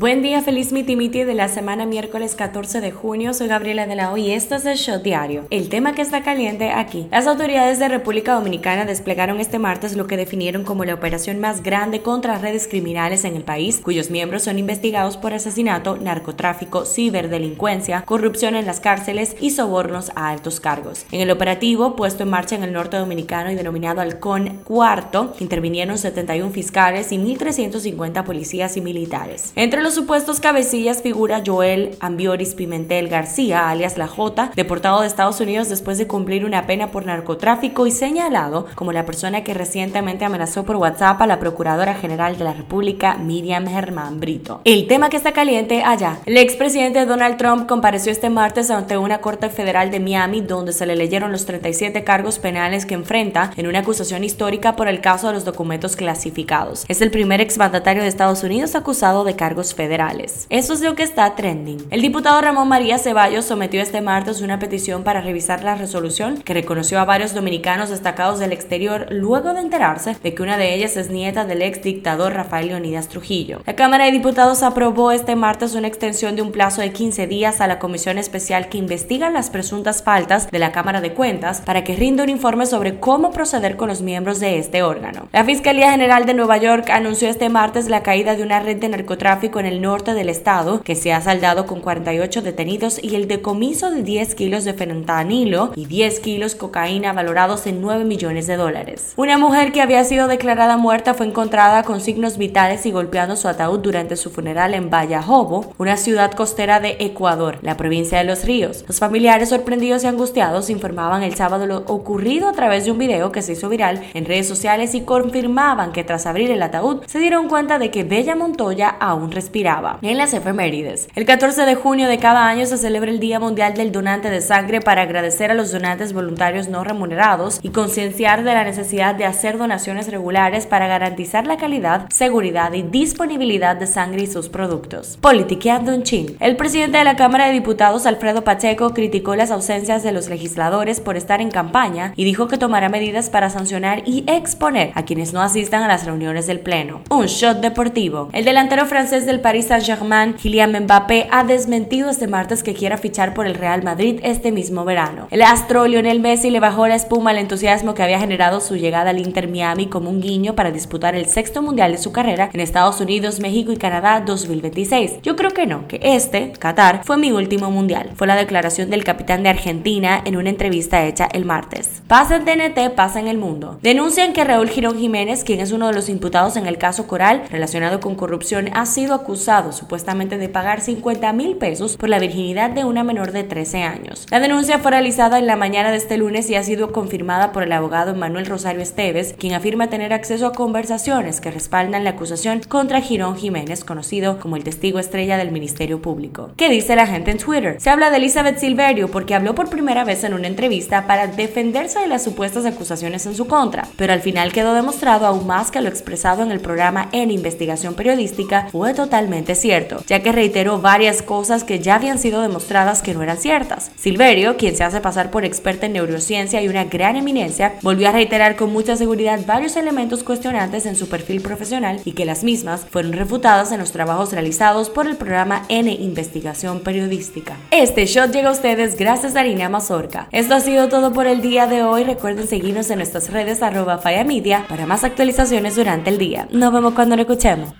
Buen día, feliz miti miti de la semana miércoles 14 de junio. Soy Gabriela de la O y esto es el Shot Diario. El tema que está caliente aquí. Las autoridades de República Dominicana desplegaron este martes lo que definieron como la operación más grande contra redes criminales en el país, cuyos miembros son investigados por asesinato, narcotráfico, ciberdelincuencia, corrupción en las cárceles y sobornos a altos cargos. En el operativo puesto en marcha en el norte dominicano y denominado Halcón Cuarto, intervinieron 71 fiscales y 1.350 policías y militares. Entre los supuestos cabecillas figura Joel Ambioris Pimentel García, alias La J, deportado de Estados Unidos después de cumplir una pena por narcotráfico y señalado como la persona que recientemente amenazó por WhatsApp a la Procuradora General de la República, Miriam Germán Brito. El tema que está caliente allá. El expresidente Donald Trump compareció este martes ante una corte federal de Miami donde se le leyeron los 37 cargos penales que enfrenta en una acusación histórica por el caso de los documentos clasificados. Es el primer exmandatario de Estados Unidos acusado de cargos. Eso es lo que está trending. El diputado Ramón María Ceballos sometió este martes una petición para revisar la resolución que reconoció a varios dominicanos destacados del exterior luego de enterarse de que una de ellas es nieta del ex dictador Rafael Leonidas Trujillo. La Cámara de Diputados aprobó este martes una extensión de un plazo de 15 días a la comisión especial que investiga las presuntas faltas de la Cámara de Cuentas para que rinda un informe sobre cómo proceder con los miembros de este órgano. La Fiscalía General de Nueva York anunció este martes la caída de una red de narcotráfico en el norte del estado, que se ha saldado con 48 detenidos y el decomiso de 10 kilos de fentanilo y 10 kilos cocaína valorados en 9 millones de dólares. Una mujer que había sido declarada muerta fue encontrada con signos vitales y golpeando su ataúd durante su funeral en Vallajobo, una ciudad costera de Ecuador, la provincia de Los Ríos. Los familiares sorprendidos y angustiados informaban el sábado lo ocurrido a través de un video que se hizo viral en redes sociales y confirmaban que tras abrir el ataúd se dieron cuenta de que Bella Montoya aún respiraba en las efemérides. El 14 de junio de cada año se celebra el Día Mundial del Donante de Sangre para agradecer a los donantes voluntarios no remunerados y concienciar de la necesidad de hacer donaciones regulares para garantizar la calidad, seguridad y disponibilidad de sangre y sus productos. Politiqueando en Chin. El presidente de la Cámara de Diputados, Alfredo Pacheco, criticó las ausencias de los legisladores por estar en campaña y dijo que tomará medidas para sancionar y exponer a quienes no asistan a las reuniones del Pleno. Un shot deportivo. El delantero francés del Paris Saint-Germain, Kylian Mbappé, ha desmentido este martes que quiera fichar por el Real Madrid este mismo verano. El astro Lionel Messi le bajó la espuma al entusiasmo que había generado su llegada al Inter Miami como un guiño para disputar el sexto mundial de su carrera en Estados Unidos, México y Canadá 2026. Yo creo que no, que este, Qatar, fue mi último mundial. Fue la declaración del capitán de Argentina en una entrevista hecha el martes. Pasa en TNT, pasa en el mundo. Denuncian que Raúl Girón Jiménez, quien es uno de los imputados en el caso Coral relacionado con corrupción, ha sido acusado supuestamente de pagar 50 mil pesos por la virginidad de una menor de 13 años. La denuncia fue realizada en la mañana de este lunes y ha sido confirmada por el abogado Manuel Rosario Esteves, quien afirma tener acceso a conversaciones que respaldan la acusación contra Girón Jiménez, conocido como el testigo estrella del Ministerio Público. ¿Qué dice la gente en Twitter? Se habla de Elizabeth Silverio porque habló por primera vez en una entrevista para defenderse de las supuestas acusaciones en su contra, pero al final quedó demostrado aún más que lo expresado en el programa en investigación periodística fue totalmente cierto, ya que reiteró varias cosas que ya habían sido demostradas que no eran ciertas. Silverio, quien se hace pasar por experta en neurociencia y una gran eminencia, volvió a reiterar con mucha seguridad varios elementos cuestionantes en su perfil profesional y que las mismas fueron refutadas en los trabajos realizados por el programa N Investigación Periodística. Este shot llega a ustedes gracias a Harina Mazorca. Esto ha sido todo por el día de hoy. Recuerden seguirnos en nuestras redes arroba para más actualizaciones durante el día. Nos vemos cuando lo escuchemos.